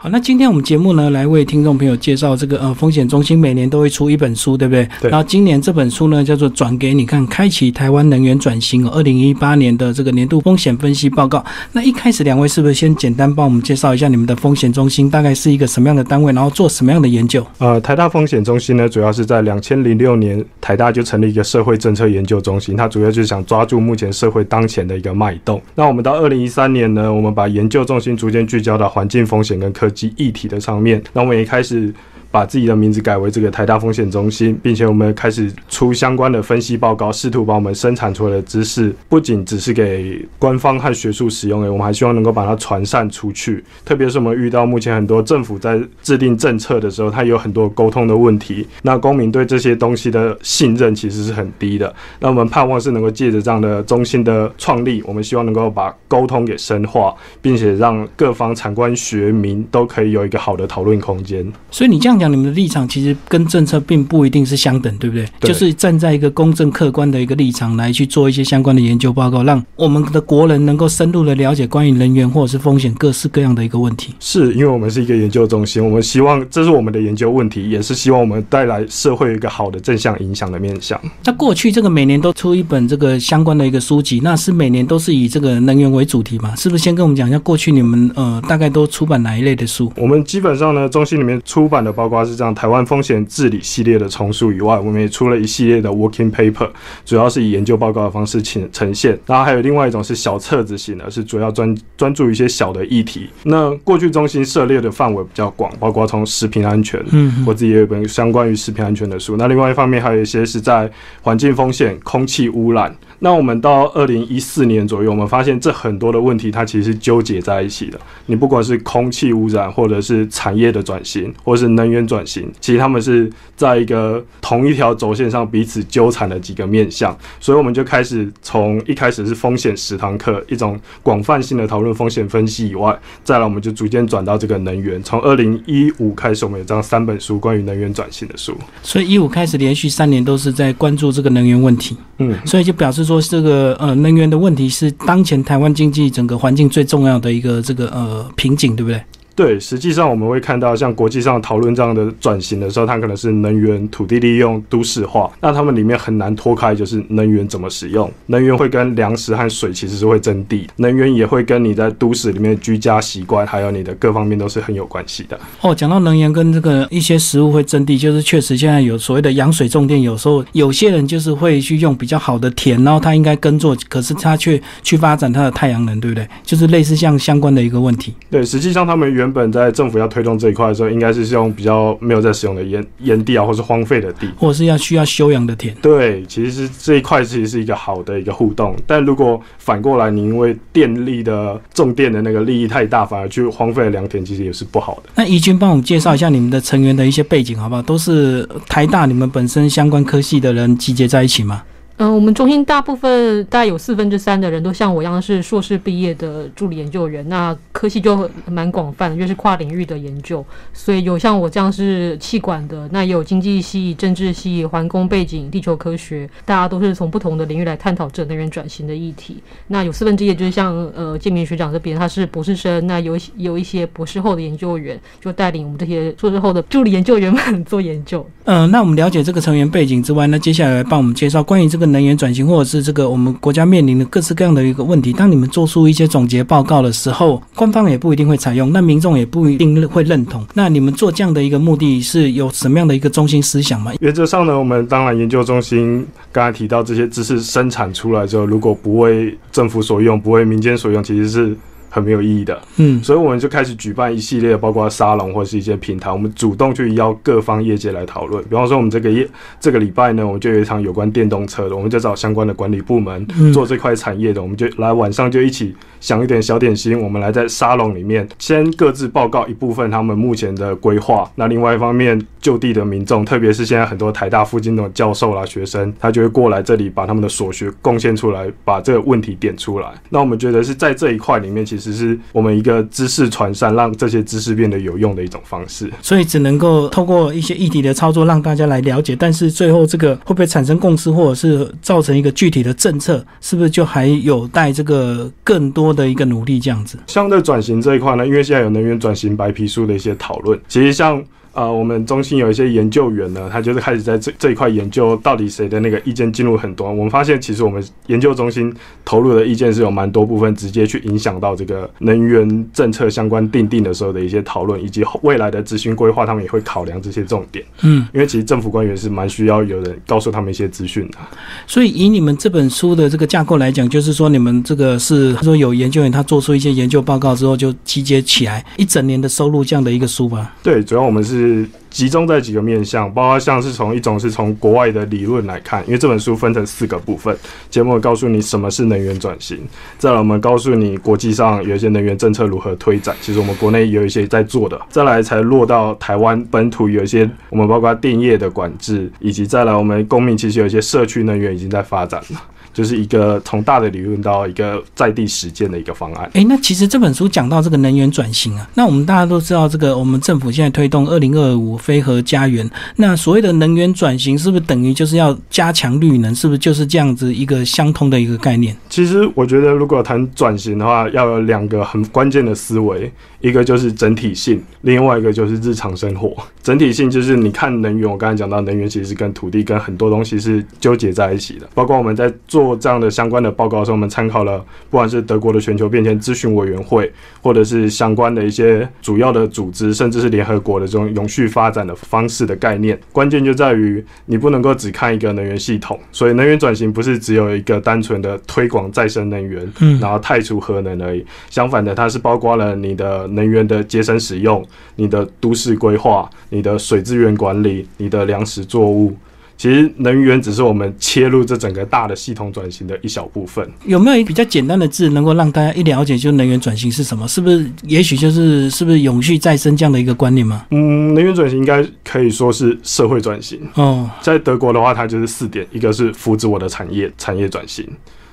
好，那今天我们节目呢，来为听众朋友介绍这个呃风险中心每年都会出一本书，对不对？对。然后今年这本书呢，叫做《转给你看：开启台湾能源转型》二零一八年的这个年度风险分析报告。那一开始两位是不是先简单帮我们介绍一下你们的风险中心大概是一个什么样的单位，然后做什么样的研究？呃，台大风险中心呢，主要是在两千零六年台大就成立一个社会政策研究中心，它主要就是想抓住目前社会当前的一个脉动。那我们到二零一三年呢，我们把研究重心逐渐聚焦到环境风险跟科技议题的。上面，那我们也开始。把自己的名字改为这个台大风险中心，并且我们开始出相关的分析报告，试图把我们生产出来的知识不仅只是给官方和学术使用的，我们还希望能够把它传散出去。特别是我们遇到目前很多政府在制定政策的时候，它有很多沟通的问题，那公民对这些东西的信任其实是很低的。那我们盼望是能够借着这样的中心的创立，我们希望能够把沟通给深化，并且让各方产官学民都可以有一个好的讨论空间。所以你这样。讲你们的立场其实跟政策并不一定是相等，对不对？就是站在一个公正客观的一个立场来去做一些相关的研究报告，让我们的国人能够深入的了解关于能源或者是风险各式各样的一个问题。是因为我们是一个研究中心，我们希望这是我们的研究问题，也是希望我们带来社会一个好的正向影响的面向。那过去这个每年都出一本这个相关的一个书籍，那是每年都是以这个能源为主题嘛？是不是先跟我们讲一下过去你们呃大概都出版哪一类的书？我们基本上呢，中心里面出版的包括是这样台湾风险治理系列的丛书以外，我们也出了一系列的 working paper，主要是以研究报告的方式呈呈现。然后还有另外一种是小册子型的，是主要专专注一些小的议题。那过去中心涉猎的范围比较广，包括从食品安全，嗯，我自己也有一本相关于食品安全的书。那另外一方面还有一些是在环境风险、空气污染。那我们到二零一四年左右，我们发现这很多的问题它其实是纠结在一起的。你不管是空气污染，或者是产业的转型，或是能源转型。其实他们是在一个同一条轴线上彼此纠缠的几个面向，所以我们就开始从一开始是风险十堂课，一种广泛性的讨论风险分析以外，再来我们就逐渐转到这个能源。从二零一五开始，我们有这样三本书关于能源转型的书。所以一五开始连续三年都是在关注这个能源问题，嗯，所以就表示说这个呃能源的问题是当前台湾经济整个环境最重要的一个这个呃瓶颈，对不对？对，实际上我们会看到，像国际上讨论这样的转型的时候，它可能是能源、土地利用、都市化，那他们里面很难脱开，就是能源怎么使用。能源会跟粮食和水其实是会争地，能源也会跟你在都市里面居家习惯，还有你的各方面都是很有关系的。哦，讲到能源跟这个一些食物会争地，就是确实现在有所谓的养水种电，有时候有些人就是会去用比较好的田，然后他应该耕作，可是他却去发展他的太阳能，对不对？就是类似像相关的一个问题。对，实际上他们原原本在政府要推动这一块的时候，应该是用比较没有在使用的烟烟地啊，或是荒废的地，或者是要需要休养的田。对，其实这一块其实是一个好的一个互动。但如果反过来，你因为电力的重电的那个利益太大，反而去荒废了良田，其实也是不好的。那怡君帮我们介绍一下你们的成员的一些背景好不好？都是台大你们本身相关科系的人集结在一起吗？嗯，我们中心大部分大概有四分之三的人都像我一样是硕士毕业的助理研究员，那科系就蛮广泛的，因为是跨领域的研究，所以有像我这样是气管的，那也有经济系、政治系、环工背景、地球科学，大家都是从不同的领域来探讨这能源转型的议题。那有四分之一就是像呃建明学长这边，他是博士生，那有有一些博士后的研究员就带领我们这些硕士后的助理研究员们 做研究。嗯，那我们了解这个成员背景之外，那接下来帮我们介绍关于这个。能源转型，或者是这个我们国家面临的各式各样的一个问题，当你们做出一些总结报告的时候，官方也不一定会采用，那民众也不一定会认同。那你们做这样的一个目的是有什么样的一个中心思想吗？原则上呢，我们当然研究中心刚才提到这些知识生产出来之后，如果不为政府所用，不为民间所用，其实是。很没有意义的，嗯，所以我们就开始举办一系列，包括沙龙或者是一些平台，我们主动去邀各方业界来讨论。比方说，我们这个业这个礼拜呢，我们就有一场有关电动车的，我们就找相关的管理部门做这块产业的，我们就来晚上就一起想一点小点心，我们来在沙龙里面先各自报告一部分他们目前的规划。那另外一方面，就地的民众，特别是现在很多台大附近的教授啦、学生，他就会过来这里把他们的所学贡献出来，把这个问题点出来。那我们觉得是在这一块里面，其实。是我们一个知识传散，让这些知识变得有用的一种方式。所以只能够透过一些议题的操作让大家来了解，但是最后这个会不会产生共识，或者是造成一个具体的政策，是不是就还有待这个更多的一个努力这样子？相对转型这一块呢，因为现在有能源转型白皮书的一些讨论，其实像。呃，我们中心有一些研究员呢，他就是开始在这这一块研究，到底谁的那个意见进入很多。我们发现，其实我们研究中心投入的意见是有蛮多部分直接去影响到这个能源政策相关定定的时候的一些讨论，以及未来的执行规划，他们也会考量这些重点。嗯，因为其实政府官员是蛮需要有人告诉他们一些资讯的。所以以你们这本书的这个架构来讲，就是说你们这个是说有研究员他做出一些研究报告之后就集结起来一整年的收入这样的一个书吧？对，主要我们是。是集中在几个面向，包括像是从一种是从国外的理论来看，因为这本书分成四个部分，节目告诉你什么是能源转型，再来我们告诉你国际上有一些能源政策如何推展，其实我们国内有一些在做的，再来才落到台湾本土有一些我们包括电业的管制，以及再来我们公民其实有一些社区能源已经在发展了。就是一个从大的理论到一个在地实践的一个方案。哎，那其实这本书讲到这个能源转型啊，那我们大家都知道，这个我们政府现在推动二零二五非核家园，那所谓的能源转型是不是等于就是要加强绿能？是不是就是这样子一个相通的一个概念？其实我觉得，如果谈转型的话，要有两个很关键的思维，一个就是整体性，另外一个就是日常生活。整体性就是你看能源，我刚才讲到能源其实是跟土地跟很多东西是纠结在一起的，包括我们在做。这样的相关的报告的时候，我们参考了不管是德国的全球变迁咨询委员会，或者是相关的一些主要的组织，甚至是联合国的这种永续发展的方式的概念。关键就在于你不能够只看一个能源系统，所以能源转型不是只有一个单纯的推广再生能源，嗯，然后汰除核能而已。相反的，它是包括了你的能源的节省使用、你的都市规划、你的水资源管理、你的粮食作物。其实能源只是我们切入这整个大的系统转型的一小部分。有没有一比较简单的字能够让大家一了解，就能源转型是什么？是不是？也许就是是不是永续再生这样的一个观念吗？嗯，能源转型应该可以说是社会转型。哦，在德国的话，它就是四点：一个是扶持我的产业，产业转型。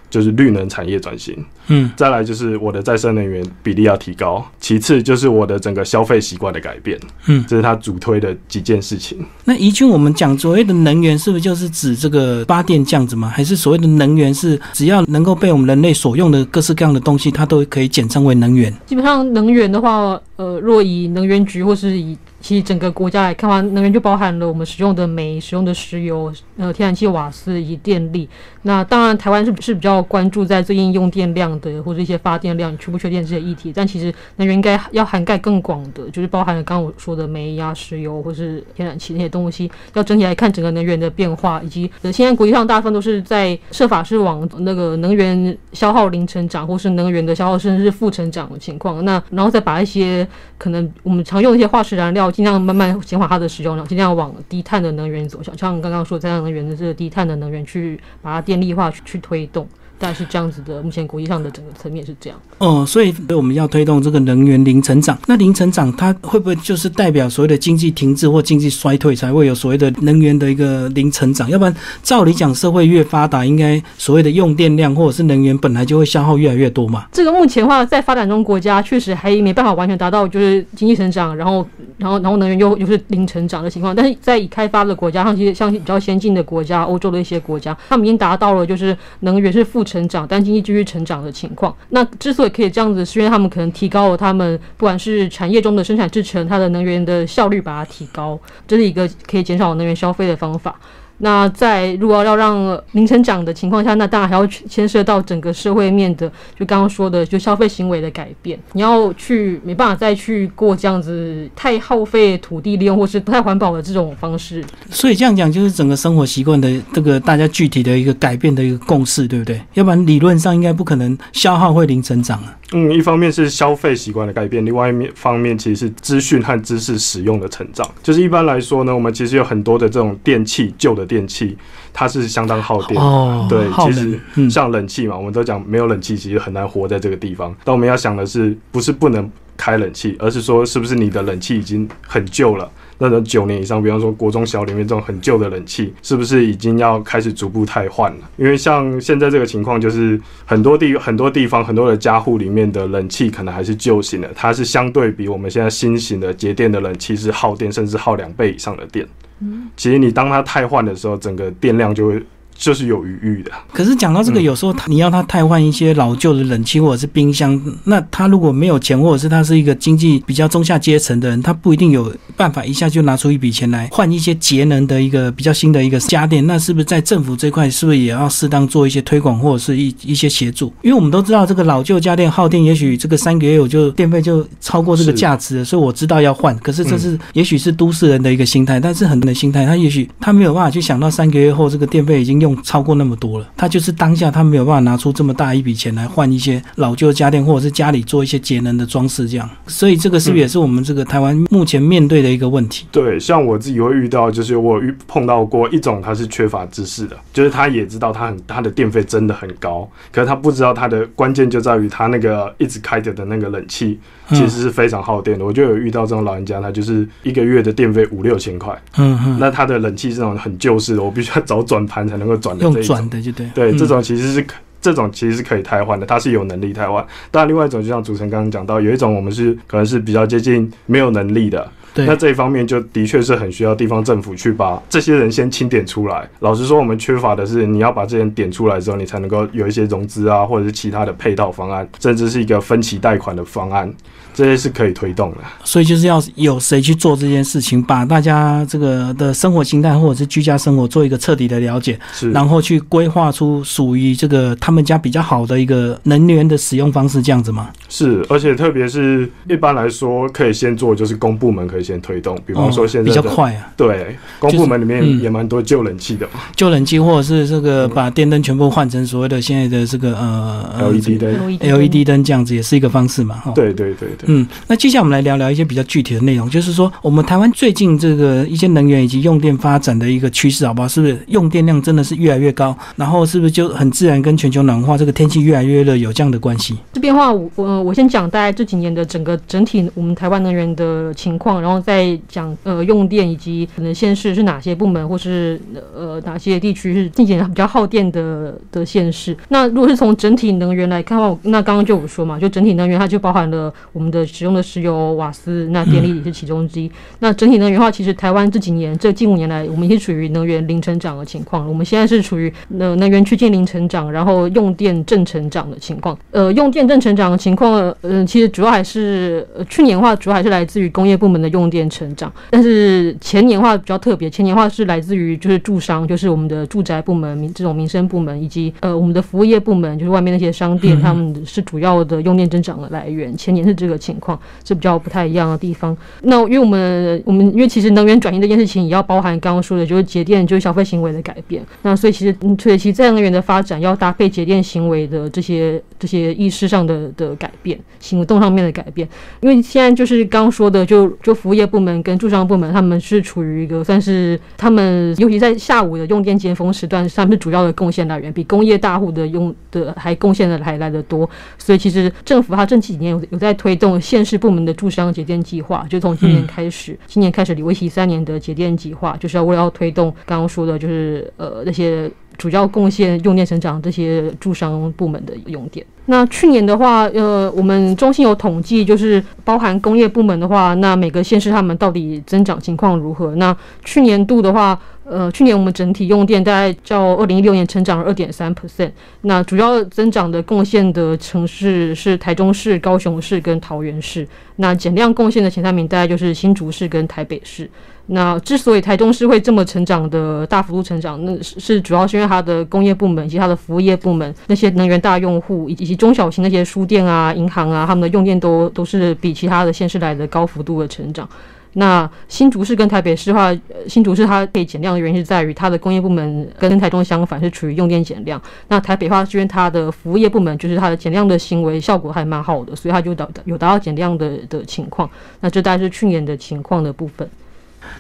就是绿能产业转型，嗯，再来就是我的再生能源比例要提高，其次就是我的整个消费习惯的改变，嗯，这是他主推的几件事情。那宜君，我们讲所谓的能源，是不是就是指这个发电这样子吗？还是所谓的能源是只要能够被我们人类所用的各式各样的东西，它都可以简称为能源？基本上能源的话，呃，若以能源局或是以其实整个国家来看的话，能源就包含了我们使用的煤、使用的石油、呃天然气、瓦斯以及电力。那当然，台湾是是比较关注在最近用电量的或者一些发电量缺不缺电这些议题。但其实能源应该要涵盖更广的，就是包含了刚刚我说的煤呀、石油或是天然气那些东西。要整体来看整个能源的变化，以及呃现在国际上大部分都是在设法是往那个能源消耗零成长，或是能源的消耗甚至是负成长的情况。那然后再把一些可能我们常用的一些化石燃料。尽量慢慢减缓它的使用量，尽量往低碳的能源走向，像刚刚说再生能源的这个低碳的能源去把它电力化去推动。大概是这样子的，目前国际上的整个层面是这样。哦，所以我们要推动这个能源零成长。那零成长它会不会就是代表所谓的经济停滞或经济衰退才会有所谓的能源的一个零成长？要不然照理讲，社会越发达，应该所谓的用电量或者是能源本来就会消耗越来越多嘛。这个目前的话，在发展中国家确实还没办法完全达到就是经济成长，然后然后然后能源又又是零成长的情况。但是在已开发的国家，像其实像比较先进的国家，欧洲的一些国家，他们已经达到了就是能源是负。成长，但经济继续成长的情况。那之所以可以这样子，是因为他们可能提高了他们不管是产业中的生产制成，它的能源的效率把它提高，这是一个可以减少能源消费的方法。那在如果要让零成长的情况下，那当然还要牵涉到整个社会面的，就刚刚说的，就消费行为的改变。你要去没办法再去过这样子太耗费土地利用或是不太环保的这种方式。所以这样讲，就是整个生活习惯的这个大家具体的一个改变的一个共识，对不对？要不然理论上应该不可能消耗会零成长啊。嗯，一方面是消费习惯的改变，另外一面方面其实是资讯和知识使用的成长。就是一般来说呢，我们其实有很多的这种电器旧的。电器它是相当耗电，哦对，其实像冷气嘛，我们都讲没有冷气其实很难活在这个地方。但我们要想的是，不是不能开冷气，而是说是不是你的冷气已经很旧了，那种九年以上，比方说国中小里面这种很旧的冷气，是不是已经要开始逐步汰换了？因为像现在这个情况，就是很多地很多地方很多的家户里面的冷气可能还是旧型的，它是相对比我们现在新型的节电的冷气是耗电甚至耗两倍以上的电。其实你当它太换的时候，整个电量就会。就是有余裕的。可是讲到这个，有时候他你要他汰换一些老旧的冷气或者是冰箱，那他如果没有钱，或者是他是一个经济比较中下阶层的人，他不一定有办法一下就拿出一笔钱来换一些节能的一个比较新的一个家电。那是不是在政府这块，是不是也要适当做一些推广或者是一一些协助？因为我们都知道这个老旧家电耗电，也许这个三个月我就电费就超过这个价值了，所以我知道要换。可是这是也许是都市人的一个心态，但是很多人的心态，他也许他没有办法去想到三个月后这个电费已经用超过那么多了，他就是当下他没有办法拿出这么大一笔钱来换一些老旧家电，或者是家里做一些节能的装饰，这样。所以这个是不是也是我们这个台湾目前面对的一个问题？对，像我自己会遇到，就是我遇碰到过一种，他是缺乏知识的，就是他也知道他很他的电费真的很高，可是他不知道他的关键就在于他那个一直开着的那个冷气其实是非常耗电的。我就有遇到这种老人家，他就是一个月的电费五六千块，嗯嗯，那他的冷气这种很旧式的，我必须要找转盘才能够转的。转的就对，对，这种其实是可，这种其实是可以汰换的，它是有能力汰换。当然，另外一种就像主持人刚刚讲到，有一种我们是可能是比较接近没有能力的，那这一方面就的确是很需要地方政府去把这些人先清点出来。老实说，我们缺乏的是你要把这些人点出来之后，你才能够有一些融资啊，或者是其他的配套方案，甚至是一个分期贷款的方案。这些是可以推动的，所以就是要有谁去做这件事情，把大家这个的生活心态或者是居家生活做一个彻底的了解，是，然后去规划出属于这个他们家比较好的一个能源的使用方式，这样子吗？是，而且特别是一般来说，可以先做就是公部门可以先推动，比方说现在比较快啊，对，公部门里面也蛮多旧冷气的。嘛，旧冷气或者是这个把电灯全部换成所谓的现在的这个呃 LED 灯，LED 灯。这样子也是一个方式嘛，哈对对对对。嗯，那接下来我们来聊聊一些比较具体的内容，就是说我们台湾最近这个一些能源以及用电发展的一个趋势，好不好？是不是用电量真的是越来越高？然后是不是就很自然跟全球暖化这个天气越来越热有这样的关系？这变化，我我我先讲大概这几年的整个整体我们台湾能源的情况，然后再讲呃用电以及可能县市是哪些部门或是呃哪些地区是近几年比较耗电的的县市。那如果是从整体能源来看的话，那刚刚就有说嘛，就整体能源它就包含了我们。的使用的石油、瓦斯，那电力也是其中之一。那整体能源的话，其实台湾这几年这近五年来，我们已经处于能源零成长的情况。我们现在是处于能能源区间零成长，然后用电正成长的情况。呃，用电正成长的情况，嗯，其实主要还是呃去年的话，主要还是来自于工业部门的用电成长。但是前年的话比较特别，前年的话是来自于就是住商，就是我们的住宅部门、民这种民生部门，以及呃我们的服务业部门，就是外面那些商店，他们是主要的用电增长的来源。前年是这个。情况是比较不太一样的地方。那因为我们我们因为其实能源转移这件事情也要包含刚刚说的，就是节电，就是消费行为的改变。那所以其实所以其实再能源的发展要搭配节电行为的这些这些意识上的的改变，行动上面的改变。因为现在就是刚刚说的，就就服务业部门跟住商部门，他们是处于一个算是他们尤其在下午的用电尖峰时段，他们是主要的贡献来源，比工业大户的用的还贡献的还来得多。所以其实政府它这几年有有在推动。县市部门的住商节电计划，就从今年开始，今年开始为期三年的节电计划，就是要为了要推动刚刚说的，就是呃那些主要贡献用电成长这些住商部门的用电。那去年的话，呃，我们中心有统计，就是包含工业部门的话，那每个县市他们到底增长情况如何？那去年度的话。呃，去年我们整体用电大概较二零一六年成长了二点三 percent。那主要增长的贡献的城市是台中市、高雄市跟桃园市。那减量贡献的前三名大概就是新竹市跟台北市。那之所以台中市会这么成长的大幅度成长，那是是主要是因为它的工业部门以及它的服务业部门那些能源大用户以及中小型那些书店啊、银行啊，他们的用电都都是比其他的县市来的高幅度的成长。那新竹市跟台北市的话，新竹市它可以减量的原因是在于它的工业部门跟台中相反是处于用电减量。那台北话是因为它的服务业部门就是它的减量的行为效果还蛮好的，所以它就达有达到减量的的情况。那这大概是去年的情况的部分。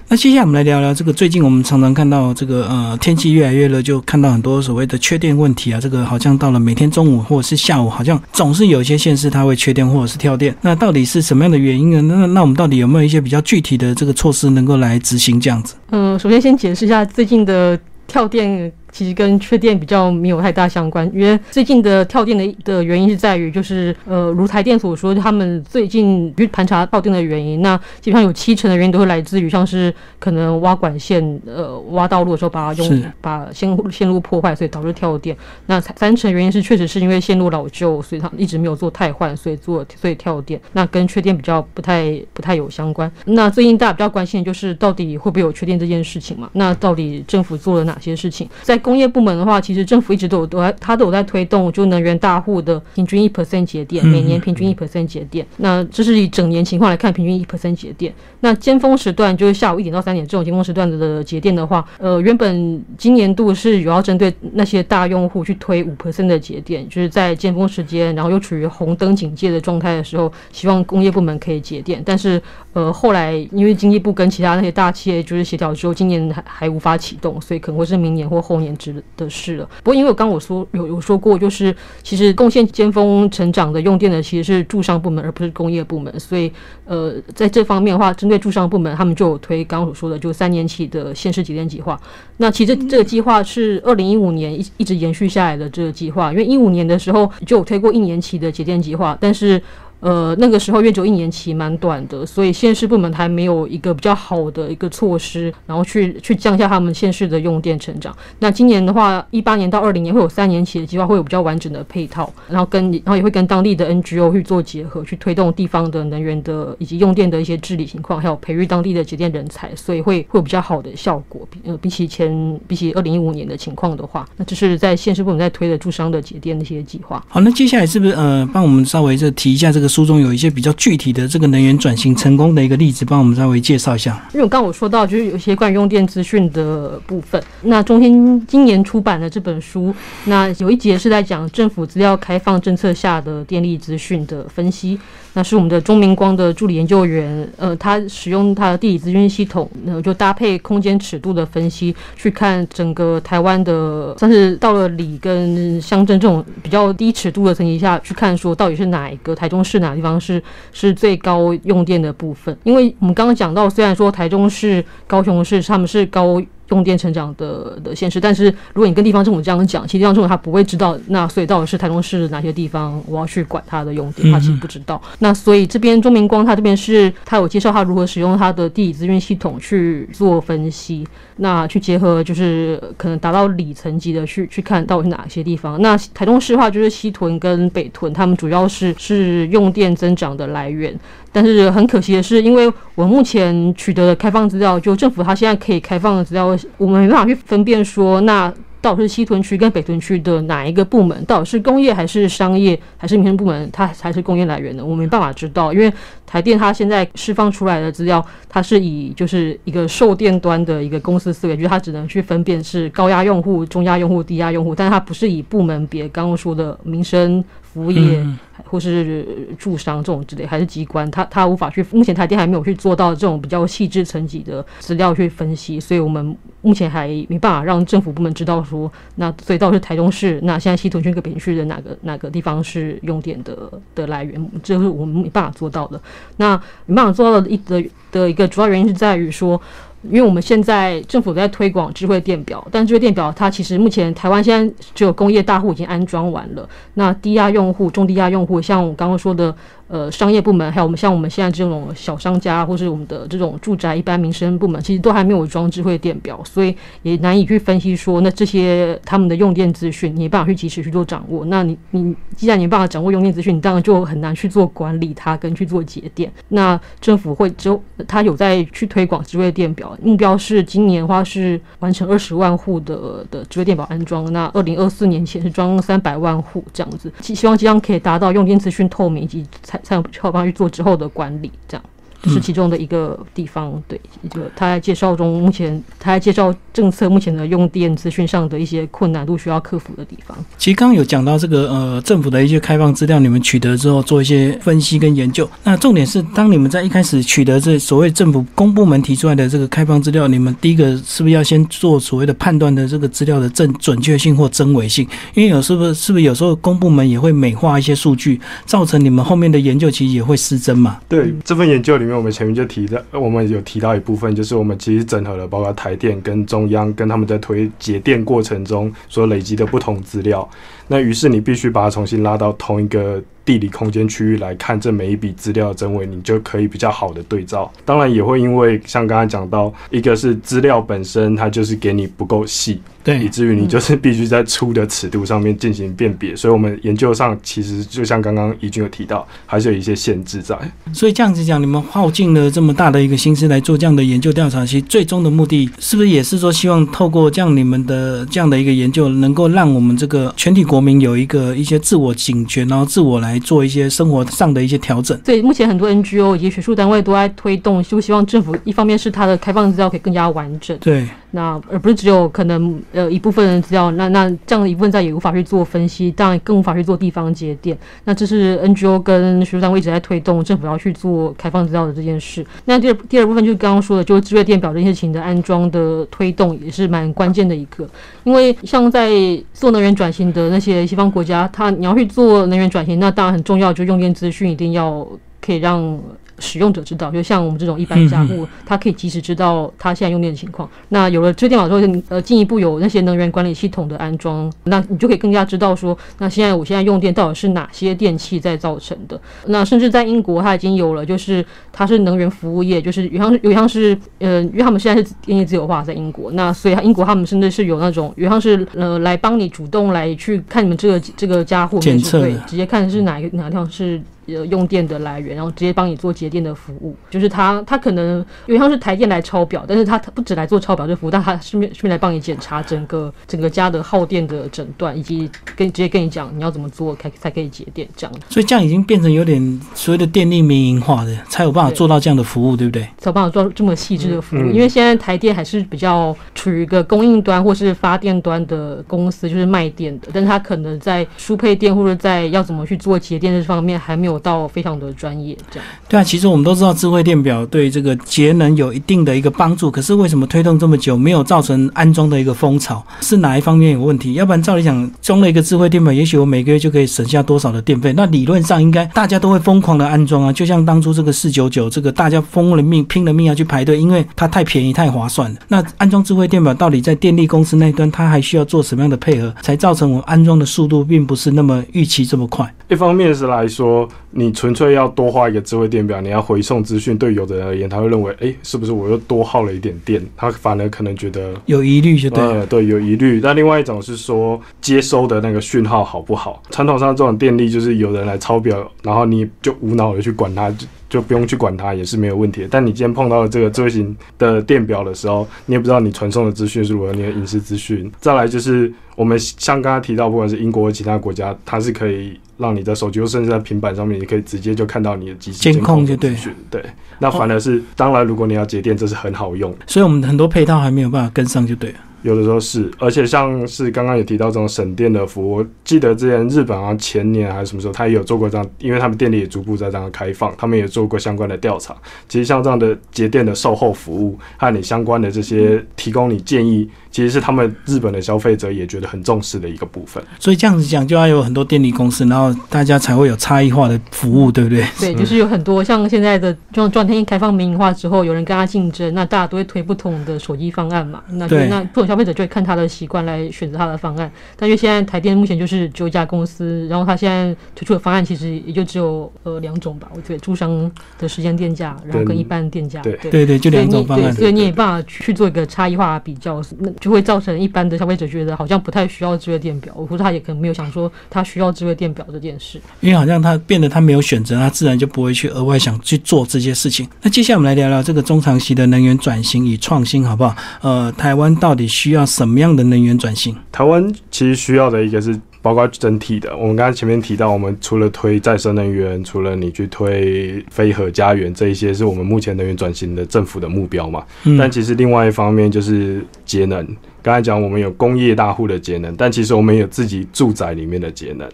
那接下来我们来聊聊这个最近我们常常看到这个呃天气越来越热，就看到很多所谓的缺电问题啊。这个好像到了每天中午或者是下午，好像总是有一些县市它会缺电或者是跳电。那到底是什么样的原因呢？那那我们到底有没有一些比较具体的这个措施能够来执行这样子？嗯，首先先解释一下最近的跳电。其实跟缺电比较没有太大相关，因为最近的跳电的的原因是在于，就是呃，如台电所说，他们最近去盘查跳电的原因，那基本上有七成的原因都会来自于像是可能挖管线、呃挖道路的时候把它用把线线路破坏，所以导致跳电。那三成原因是确实是因为线路老旧，所以它一直没有做太换，所以做所以跳电。那跟缺电比较不太不太有相关。那最近大家比较关心的就是到底会不会有缺电这件事情嘛？那到底政府做了哪些事情？在工业部门的话，其实政府一直都有都在，它都有在推动，就能源大户的平均一 percent 节电，每年平均一 percent 节电。那这是以整年情况来看，平均一 percent 节电。那尖峰时段就是下午一点到三点这种尖峰时段的节电的话，呃，原本今年度是有要针对那些大用户去推五 percent 的节电，就是在尖峰时间，然后又处于红灯警戒的状态的时候，希望工业部门可以节电。但是，呃，后来因为经济部跟其他那些大企业就是协调之后，今年还还无法启动，所以可能会是明年或后年之的事了。不过，因为我刚我说有有说过，就是其实贡献尖峰成长的用电的其实是住商部门，而不是工业部门。所以，呃，在这方面的话，针对住商部门，他们就有推刚刚所说的就三年期的县市节电计划。那其实这个计划是二零一五年一一直延续下来的这个计划，因为一五年的时候就有推过一年期的节电计划，但是。呃，那个时候月九一年期蛮短的，所以县市部门还没有一个比较好的一个措施，然后去去降下他们县市的用电成长。那今年的话，一八年到二零年会有三年期的计划，会有比较完整的配套，然后跟然后也会跟当地的 NGO 去做结合，去推动地方的能源的以及用电的一些治理情况，还有培育当地的节电人才，所以会会有比较好的效果。比呃比起前比起二零一五年的情况的话，那这是在县市部门在推的驻商的节电的一些计划。好，那接下来是不是呃帮我们稍微就提一下这个。书中有一些比较具体的这个能源转型成功的一个例子，帮我们稍微介绍一下。因为我刚刚我说到，就是有些关于用电资讯的部分。那中天今年出版的这本书，那有一节是在讲政府资料开放政策下的电力资讯的分析。那是我们的钟明光的助理研究员，呃，他使用他的地理资讯系统，那就搭配空间尺度的分析，去看整个台湾的，算是到了里跟乡镇这种比较低尺度的层级下去看，说到底是哪一个台中市是哪个地方是是最高用电的部分？因为我们刚刚讲到，虽然说台中市、高雄市他们是高。用电成长的的现实，但是如果你跟地方政府这样讲，其实地方政府他不会知道，那所以到底是台中市哪些地方我要去管它的用电，他其实不知道。那所以这边钟明光他这边是他有介绍他如何使用他的地理资讯系统去做分析，那去结合就是可能达到里层级的去去看到底是哪些地方。那台中市的话就是西屯跟北屯，他们主要是是用电增长的来源。但是很可惜的是，因为我目前取得的开放资料，就政府它现在可以开放的资料，我们没办法去分辨说，那到底是西屯区跟北屯区的哪一个部门，到底是工业还是商业还是民生部门，它才是工业来源的，我没办法知道。因为台电它现在释放出来的资料，它是以就是一个售电端的一个公司思维，就是它只能去分辨是高压用户、中压用户、低压用户，但是它不是以部门别，刚刚说的民生。服务业或是住商这种之类，还是机关，它它无法去，目前台电还没有去做到这种比较细致层级的资料去分析，所以我们目前还没办法让政府部门知道说，那所以到底是台中市，那现在西屯区跟北屯区的哪个哪个地方是用电的的来源，这是我们没办法做到的。那没办法做到的一的的一个主要原因是在于说。因为我们现在政府在推广智慧电表，但智慧电表它其实目前台湾现在只有工业大户已经安装完了，那低压用户、中低压用户，像我刚刚说的。呃，商业部门还有我们像我们现在这种小商家，或是我们的这种住宅一般民生部门，其实都还没有装智慧电表，所以也难以去分析说，那这些他们的用电资讯，你没办法去及时去做掌握。那你你既然你没办法掌握用电资讯，你当然就很难去做管理它跟去做节电。那政府会就他有在去推广智慧电表，目标是今年的话是完成二十万户的的智慧电表安装，那二零二四年前是装三百万户这样子，希希望这样可以达到用电资讯透明以及。才有办法去做之后的管理，这样。这是其中的一个地方。对，就他在介绍中，目前他在介绍政策目前的用电资讯上的一些困难度需要克服的地方。其实刚刚有讲到这个呃政府的一些开放资料，你们取得之后做一些分析跟研究。那重点是，当你们在一开始取得这所谓政府公部门提出来的这个开放资料，你们第一个是不是要先做所谓的判断的这个资料的正准确性或真伪性？因为有是不是是不是有时候公部门也会美化一些数据，造成你们后面的研究其实也会失真嘛？对这份研究里面，我们前面就提到，我们有提到一部分，就是我们其实整合了包括台电跟中央跟他们在推节电过程中所累积的不同资料。那于是你必须把它重新拉到同一个地理空间区域来看这每一笔资料的真伪，你就可以比较好的对照。当然也会因为像刚才讲到，一个是资料本身它就是给你不够细，对以，至于你就是必须在粗的尺度上面进行辨别。所以我们研究上其实就像刚刚怡君有提到，还是有一些限制在。所以这样子讲，你们耗尽了这么大的一个心思来做这样的研究调查，其实最终的目的是不是也是说，希望透过这样你们的这样的一个研究，能够让我们这个全体国民有一个一些自我警觉，然后自我来做一些生活上的一些调整。对目前很多 NGO 以及学术单位都在推动，就希望政府一方面是它的开放资料可以更加完整，对，那而不是只有可能呃一部分人资料，那那这样的一部分在也无法去做分析，当然更无法去做地方节点。那这是 NGO 跟学术单位一直在推动政府要去做开放资料的这件事。那第二第二部分就是刚刚说的，就是智慧电表这些情的安装的推动也是蛮关键的一个，因为像在做能源转型的那些西方国家，它你要去做能源转型，那当然很重要，就用电资讯一定要可以让。使用者知道，就像我们这种一般家户，他可以及时知道他现在用电的情况。那有了智慧电网之后，呃，进一步有那些能源管理系统的安装，那你就可以更加知道说，那现在我现在用电到底是哪些电器在造成的。那甚至在英国，它已经有了，就是它是能源服务业，就是有像有像是呃，因为他们现在是电力自由化在英国，那所以英国他们甚至是有那种有像是呃来帮你主动来去看你们这个这个家户对，直接看是哪一个哪个地方是。呃，用电的来源，然后直接帮你做节电的服务，就是他，他可能有点像是台电来抄表，但是他他不只来做抄表这服务，但他顺便顺便来帮你检查整个整个家的耗电的诊断，以及跟直接跟你讲你要怎么做才才可以节电这样，所以这样已经变成有点所谓的电力民营化的，才有办法做到这样的服务，对不对？才有办法做这么细致的服务。嗯因为现在台电还是比较处于一个供应端或是发电端的公司，就是卖电的，但是它可能在输配电或者在要怎么去做节电这方面还没有到非常的专业这样。对啊，其实我们都知道智慧电表对这个节能有一定的一个帮助，可是为什么推动这么久没有造成安装的一个风潮？是哪一方面有问题？要不然照理讲，装了一个智慧电表，也许我每个月就可以省下多少的电费？那理论上应该大家都会疯狂的安装啊，就像当初这个四九九，这个大家疯了命拼了命要去排队，因为它太便宜太划算了。那安装智慧电表到底在电力公司那一端，它还需要做什么样的配合，才造成我安装的速度并不是那么预期这么快？一方面是来说，你纯粹要多花一个智慧电表，你要回送资讯，对有的人而言，他会认为，哎、是不是我又多耗了一点电？他反而可能觉得。有疑虑就对了。呃，对，有疑虑。那另外一种是说接收的那个讯号好不好？传统上这种电力就是有人来抄表，然后你就无脑的去管它，就就不用去管它也是没有问题的。但你今天碰到了这个智慧型的电表的时候，你也不知道你传送的资讯是如何，你的隐私资讯。再来就是我们像刚刚提到，不管是英国或其他国家，它是可以让你的手机或甚至在平板上面，你可以直接就看到你的即时监控就对。对，那反而是当然，如果你要节电，这是很好用。所以我们很多配套还没有办法跟上，就对了。有的时候是，而且像是刚刚也提到这种省电的服务，我记得之前日本好像前年还是什么时候，他也有做过这样，因为他们电力也逐步在这样开放，他们也做过相关的调查。其实像这样的节电的售后服务和你相关的这些提供你建议，其实是他们日本的消费者也觉得很重视的一个部分。所以这样子讲，就要有很多电力公司，然后大家才会有差异化的服务，对不对？对，嗯就是有很多像现在的这种状态开放民营化之后，有人跟他竞争，那大家都会推不同的手机方案嘛。那就对那不同消费者就会看他的习惯来选择他的方案。但因为现在台电目前就是只有一家公司，然后他现在推出的方案其实也就只有呃两种吧。我觉得住商的时间电价，然后跟一般电价，对对。对对，就两种方案。所以你也没办法去做一个差异化比较，那就会造成一般的消费者觉得好像不太需要智慧电表，或者他也可能没有想说他需要智慧电表这件事。因为好像他变得他没有选择，他自然就不会去额外想去做这些事情。那接下来我们来聊聊这个中长期的能源转型与创新，好不好？呃，台湾到底需要什么样的能源转型？台湾其实需要的一个是包括整体的。我们刚才前面提到，我们除了推再生能源，除了你去推非核家园这一些，是我们目前能源转型的政府的目标嘛？嗯但其实另外一方面就是节能。刚才讲我们有工业大户的节能，但其实我们有自己住宅里面的节能，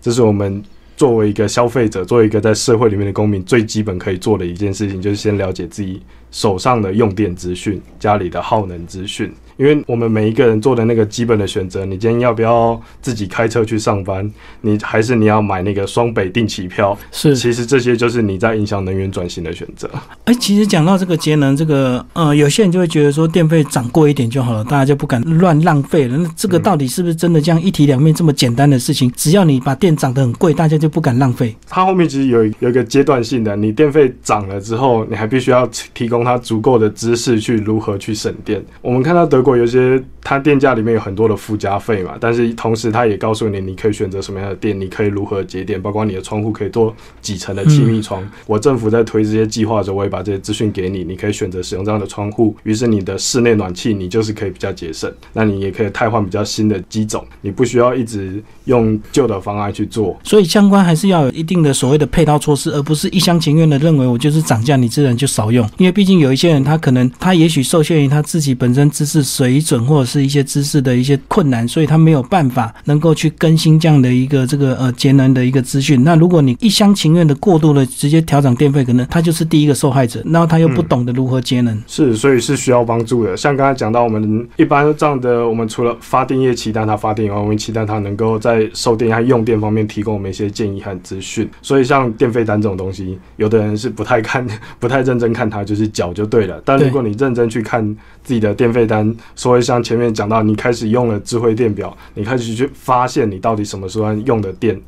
这是我们作为一个消费者，作为一个在社会里面的公民，最基本可以做的一件事情，就是先了解自己手上的用电资讯、家里的耗能资讯。因为我们每一个人做的那个基本的选择，你今天要不要自己开车去上班，你还是你要买那个双北定期票？是其实这些就是你在影响能源转型的选择。哎，其实讲到这个节能，这个呃，有些人就会觉得说电费涨贵一点就好了，大家就不敢乱浪费了。那这个到底是不是真的这样一体两面这么简单的事情？只要你把电涨得很贵，大家就不敢浪费。它后面其实有有一个阶段性的，你电费涨了之后，你还必须要提供它足够的知识去如何去省电。我们看到德国有些它电价里面有很多的附加费嘛，但是同时它也告诉你你可以选择什么样的电，你可以如何节电，包括你的窗户可以做几层的气密窗。我政府在推这些计划的时候，我也把这些资讯给你，你可以选择使用这样的窗户，于是你的室内暖气你就是可以比较节省，那你也可以汰换比较新的机种，你不需要一直用旧的方案去做。所以相关还是要有一定的所谓的配套措施，而不是一厢情愿的认为我就是涨价，你自然就少用。因为毕竟有一些人，他可能他也许受限于他自己本身知识水准或者是一些知识的一些困难，所以他没有办法能够去更新这样的一个这个呃节能的一个资讯。那如果你一厢情愿的过度的直接调整电费，可能他就是第一个受害者，然后他又不懂得如何节能。是，所以是需要帮助的。像刚才讲到，我们一般这样的，我们除了发电业期待它发电以外，我们期待它能够在在售电和用电方面提供我们一些建议和资讯。所以像电费单这种东西，有的人是不太看、不太认真看它，就是缴就对了。但如果你认真去看自己的电费单，所以像前面讲到，你开始用了智慧电表，你开始去发现你到底什么时候用的电。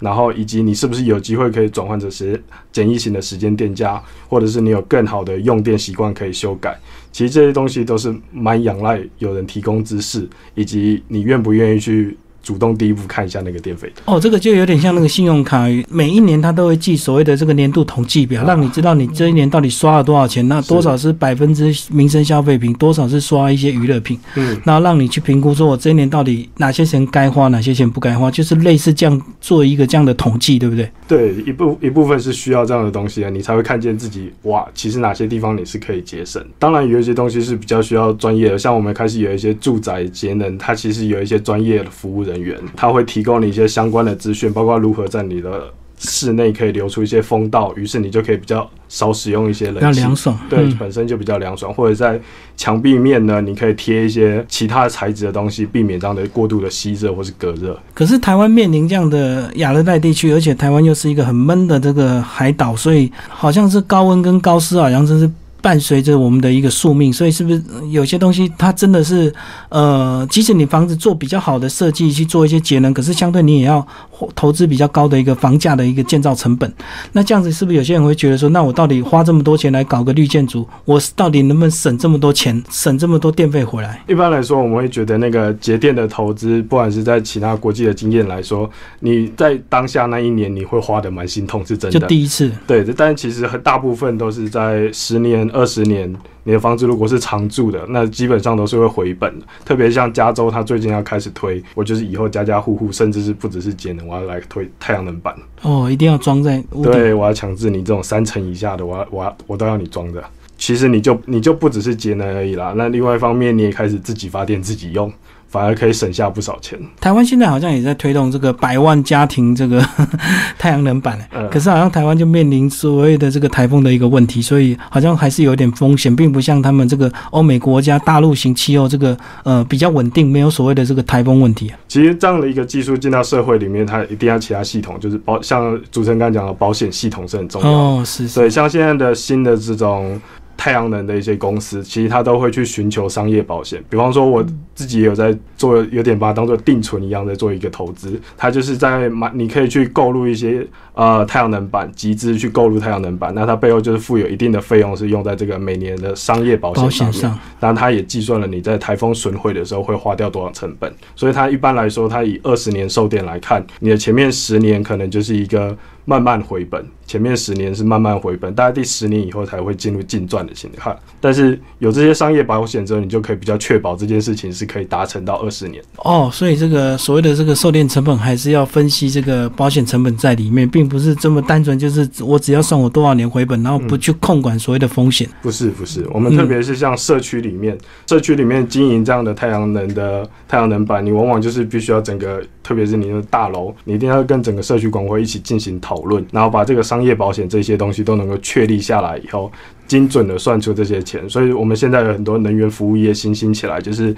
然后以及你是不是有机会可以转换成时简易型的时间电价，或者是你有更好的用电习惯可以修改。其实这些东西都是蛮仰赖有人提供知识，以及你愿不愿意去主动第一步看一下那个电费的。哦，这个就有点像那个信用卡，每一年它都会寄所谓的这个年度统计表，让你知道你这一年到底刷了多少钱，那多少是百分之民生消费品，多少是刷一些娱乐品，嗯，然后让你去评估说我这一年到底哪些钱该花，哪些钱不该花，就是类似这样做一个这样的统计，对不对？对，一部一部分是需要这样的东西啊，你才会看见自己哇，其实哪些地方你是可以节省。当然有一些东西是比较需要专业的，像我们开始有一些住宅节能，它其实有一些专业的服务人员，他会提供你一些相关的资讯，包括如何在你的室内可以留出一些风道，于是你就可以比较少使用一些比较冷气。凉爽。对，嗯本身就比较凉爽，或者在墙壁面呢，你可以贴一些其他材质的东西，避免这样的过度的吸热或是隔热。可是台湾面临这样的亚热带地区，而且台湾又是一个很闷的这个海岛，所以好像是高温跟高湿好像真是伴随着我们的一个宿命。所以是不是呃有些东西它真的是呃，即使你房子做比较好的设计去做一些节能，可是相对你也要投资比较高的一个房价的一个建造成本。那这样子是不是有些人会觉得说，那我到底花这么多钱来搞个绿建筑，我到底能不能省这么多钱，省这么多电费回来？一般来说，我们会觉得那个节电的投资，不管是在其他国际的经验来说，你在当下那一年你会花的蛮心痛，是真的就。第一次，对，但其实很大部分都是在十年、二十年，你的房子如果是常住的，那基本上都是会回本的。特别像加州，它最近要开始推，我就是以后家家户户，甚至是不只是节能，我要来推太阳能板。哦，一定要装在屋顶。对，我要强制你这种三层以下的，我要我要我都要你装的。其实你就你就不只是节能而已啦，那另外一方面你也开始自己发电自己用，反而可以省下不少钱。台湾现在好像也在推动这个百万家庭这个 太阳能板，嗯可是好像台湾就面临所谓的这个台风的一个问题，所以好像还是有点风险，并不像他们这个欧美国家大陆型气候这个呃比较稳定，没有所谓的这个台风问题啊。其实这样的一个技术进到社会里面，它一定要其他系统，就是保像主持人刚才讲的保险系统是很重要的。哦，是是，所以像现在的新的这种太阳能的一些公司，其实它都会去寻求商业保险。比方说，我自己也有在做，有点把它当做定存一样在做一个投资。它就是在买，你可以去购入一些呃太阳能板，集资去购入太阳能板。那它背后就是附有一定的费用是用在这个每年的商业保保险上面。险上当然，它也计算了你在台风损毁的时候会花掉多少成本，所以它一般来说，它以二十年售电来看，你的前面十年可能就是一个慢慢回本，前面十年是慢慢回本，大概第十年以后才会进入净赚的情况。但是有这些商业保险之后，你就可以比较确保这件事情是可以达成到二十年。哦，所以这个所谓的这个售电成本还是要分析这个保险成本在里面，并不是这么单纯，就是我只要算我多少年回本，然后不去控管所谓的风险。不是不是，我们特别是像社区里面，社区里面经营这样的太阳能的太阳能板，你往往就是必须要整个，特别是你的大楼，你一定要跟整个社区管委会一起进行讨论，然后把这个商业保险这些东西都能够确立下来以后，精准的算出这些钱。所以我们现在有很多能源服务业新兴起来，就是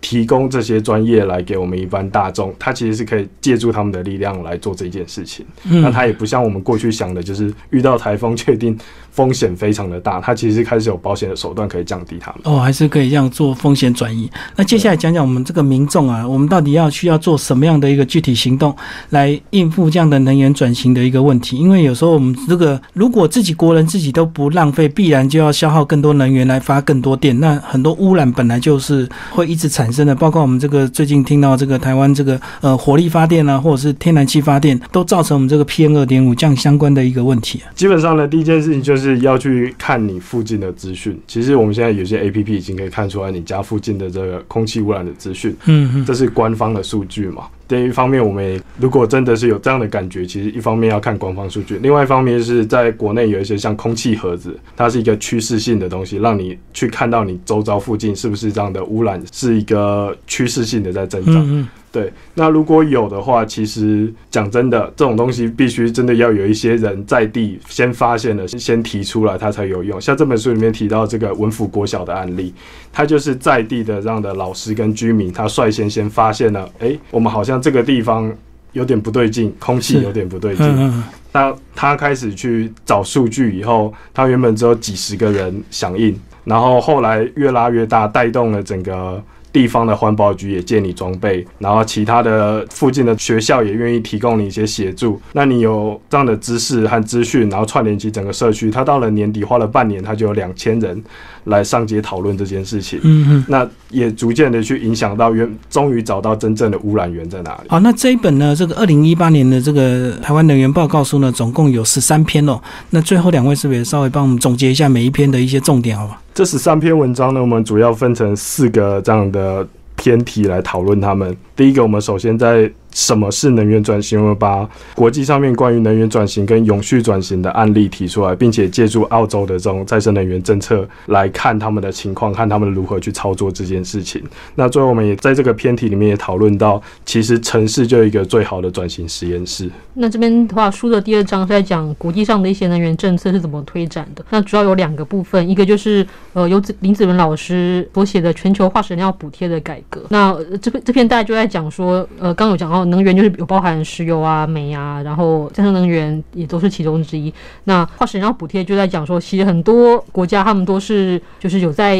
提供这些专业来给我们一般大众，他其实是可以借助他们的力量来做这件事情。嗯那他也不像我们过去想的，就是遇到台风确定风险非常的大，它其实开始有保险的手段可以降低它们。哦，还是可以这样做风险转移。那接下来讲讲我们这个民众啊，我们到底要需要做什么样的一个具体行动来应付这样的能源转型的一个问题？因为有时候我们这个如果自己国人自己都不浪费，必然就要消耗更多能源来发更多电，那很多污染本来就是会一直产生的。包括我们这个最近听到这个台湾这个呃火力发电啊，或者是天然气发电，都造成我们这个 PM 二点五这样相关的一个问题。基本上呢，第一件事情就是要去看你附近的资讯。其实我们现在有些 A P P 已经可以看出来你家附近的这个空气污染的资讯，嗯嗯这是官方的数据嘛。第一方面，我们也如果真的是有这样的感觉，其实一方面要看官方数据，另外一方面是在国内有一些像空气盒子，它是一个趋势性的东西，让你去看到你周遭附近是不是这样的污染是一个趋势性的在增长。嗯嗯对，那如果有的话，其实讲真的，这种东西必须真的要有一些人在地先发现了，先提出来，它才有用。像这本书里面提到这个文府国小的案例，他就是在地的这样的老师跟居民，他率先先发现了，诶，我们好像这个地方有点不对劲，空气有点不对劲。嗯嗯那他开始去找数据以后，他原本只有几十个人响应，然后后来越拉越大，带动了整个地方的环保局也借你装备，然后其他的附近的学校也愿意提供你一些协助。那你有这样的知识和资讯，然后串联起整个社区，他到了年底花了半年，他就有两千人来上街讨论这件事情。嗯嗯。那也逐渐的去影响到原，终于找到真正的污染源在哪里。好，那这一本呢，这个二零一八年的这个台湾能源报告书呢，总共有十三篇哦。那最后两位是不是也稍微帮我们总结一下每一篇的一些重点，好吧？这十三篇文章呢，我们主要分成四个这样的篇题来讨论他们。第一个，我们首先在什么是能源转型，我们把国际上面关于能源转型跟永续转型的案例提出来，并且借助澳洲的这种再生能源政策来看他们的情况，看他们如何去操作这件事情。那最后，我们也在这个篇题里面也讨论到，其实城市就一个最好的转型实验室。那这边的话，书的第二章是在讲国际上的一些能源政策是怎么推展的。那主要有两个部分，一个就是呃由林子文老师所写的全球化石燃料补贴的改革。那、这篇这篇大概就在讲说，呃，刚有讲到能源就是有包含石油啊、煤啊，然后再生能源也都是其中之一。那化石燃料补贴就在讲说，其实很多国家他们都是就是有在。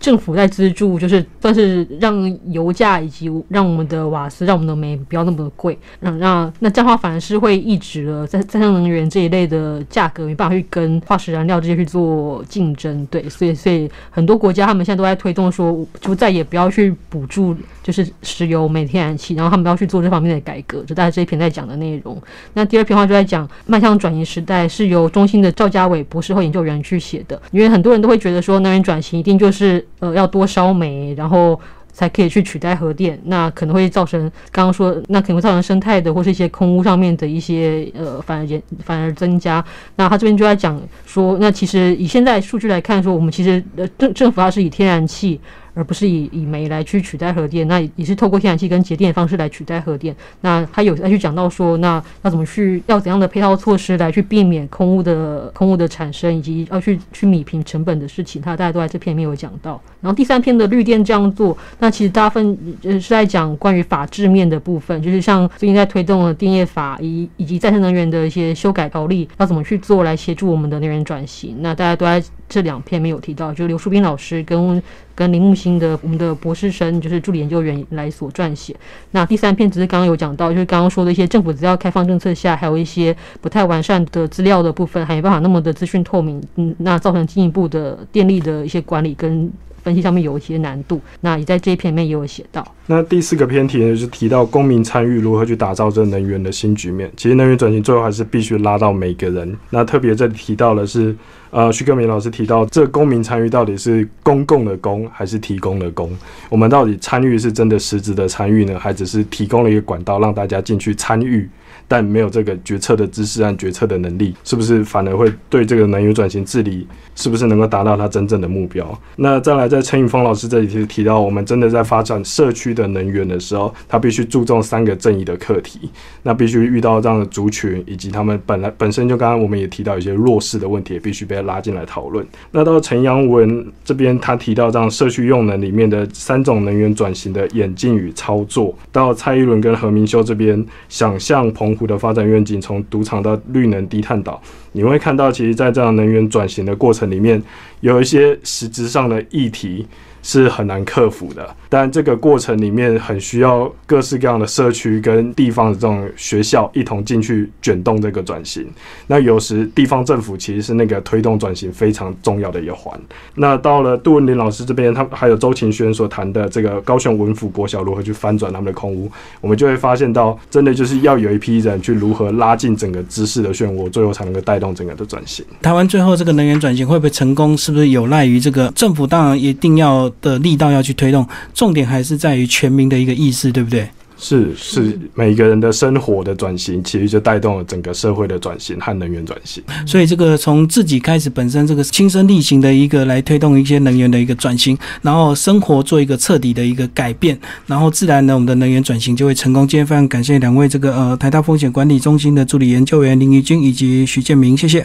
政府在资助，就是算是让油价以及让我们的瓦斯、让我们的煤不要那么的贵，让让那这样的话反而是会抑制了再再生能源这一类的价格没办法去跟化石燃料这些去做竞争，对，所以所以很多国家他们现在都在推动说，就再也不要去补助就是石油、煤、天然气，然后他们要去做这方面的改革，就大概这一篇在讲的内容。那第二篇话就在讲迈向转型时代，是由中心的赵家伟博士后研究员去写的。因为很多人都会觉得说，能源转型一定就是呃要多烧煤，然后才可以去取代核电，那可能会造成刚刚说，那可能会造成生态的或是一些空污上面的一些呃反而减反而增加。那他这边就在讲说，那其实以现在数据来看，说我们其实呃政政府它是以天然气。而不是以以煤来去取代核电，那也是透过天然气跟节电的方式来取代核电。那他有再去讲到说，那要怎么去要怎样的配套措施来去避免空污的空污的产生，以及要去去米平成本的事情，他大家都在这篇里面有讲到。然后第三篇的绿电这样做，那其实大部分呃是在讲关于法制面的部分，就是像最近在推动的电业法以以及再生能源的一些修改条例，要怎么去做来协助我们的能源转型。那大家都在这两篇没有提到，就是刘树斌老师跟跟林木星的我们的博士生，就是助理研究员来所撰写。那第三篇只是刚刚有讲到，就是刚刚说的一些政府资料开放政策下，还有一些不太完善的资料的部分，还没办法那么的资讯透明，嗯，那造成进一步的电力的一些管理跟分析上面有一些难度。那也在这一篇里面也有写到。那第四个篇题呢，就是提到公民参与如何去打造这能源的新局面。其实能源转型最后还是必须拉到每个人。那特别这里提到的是，呃，徐克明老师提到，这公民参与到底是公共的公还是提供的公？我们到底参与是真的实质的参与呢，还只是提供了一个管道让大家进去参与？但没有这个决策的知识和决策的能力，是不是反而会对这个能源转型治理是不是能够达到它真正的目标？那再来，在陈宇峰老师这里提提到，我们真的在发展社区的能源的时候，他必须注重三个正义的课题。那必须遇到这样的族群，以及他们本来本身就刚刚我们也提到一些弱势的问题，也必须被拉进来讨论。那到陈阳文这边，他提到这样社区用能里面的三种能源转型的演进与操作。到蔡依伦跟何明修这边，想象彭的发展愿景，从赌场到绿能低碳岛，你会看到，其实，在这样能源转型的过程里面，有一些实质上的议题。是很难克服的，但这个过程里面很需要各式各样的社区跟地方的这种学校一同进去卷动这个转型。那有时地方政府其实是那个推动转型非常重要的一环。那到了杜文林老师这边，他还有周晴轩所谈的这个高雄文府国小如何去翻转他们的空屋，我们就会发现到，真的就是要有一批人去如何拉近整个知识的漩涡，最后才能够带动整个的转型。台湾最后这个能源转型会不会成功，是不是有赖于这个政府？当然一定要。的力道要去推动，重点还是在于全民的一个意识，对不对？是是，每个人的生活的转型，其实就带动了整个社会的转型和能源转型。所以，这个从自己开始，本身这个亲身力行的一个来推动一些能源的一个转型，然后生活做一个彻底的一个改变，然后自然呢，我们的能源转型就会成功。今天非常感谢两位这个呃台大风险管理中心的助理研究员林怡君以及徐建明，谢谢。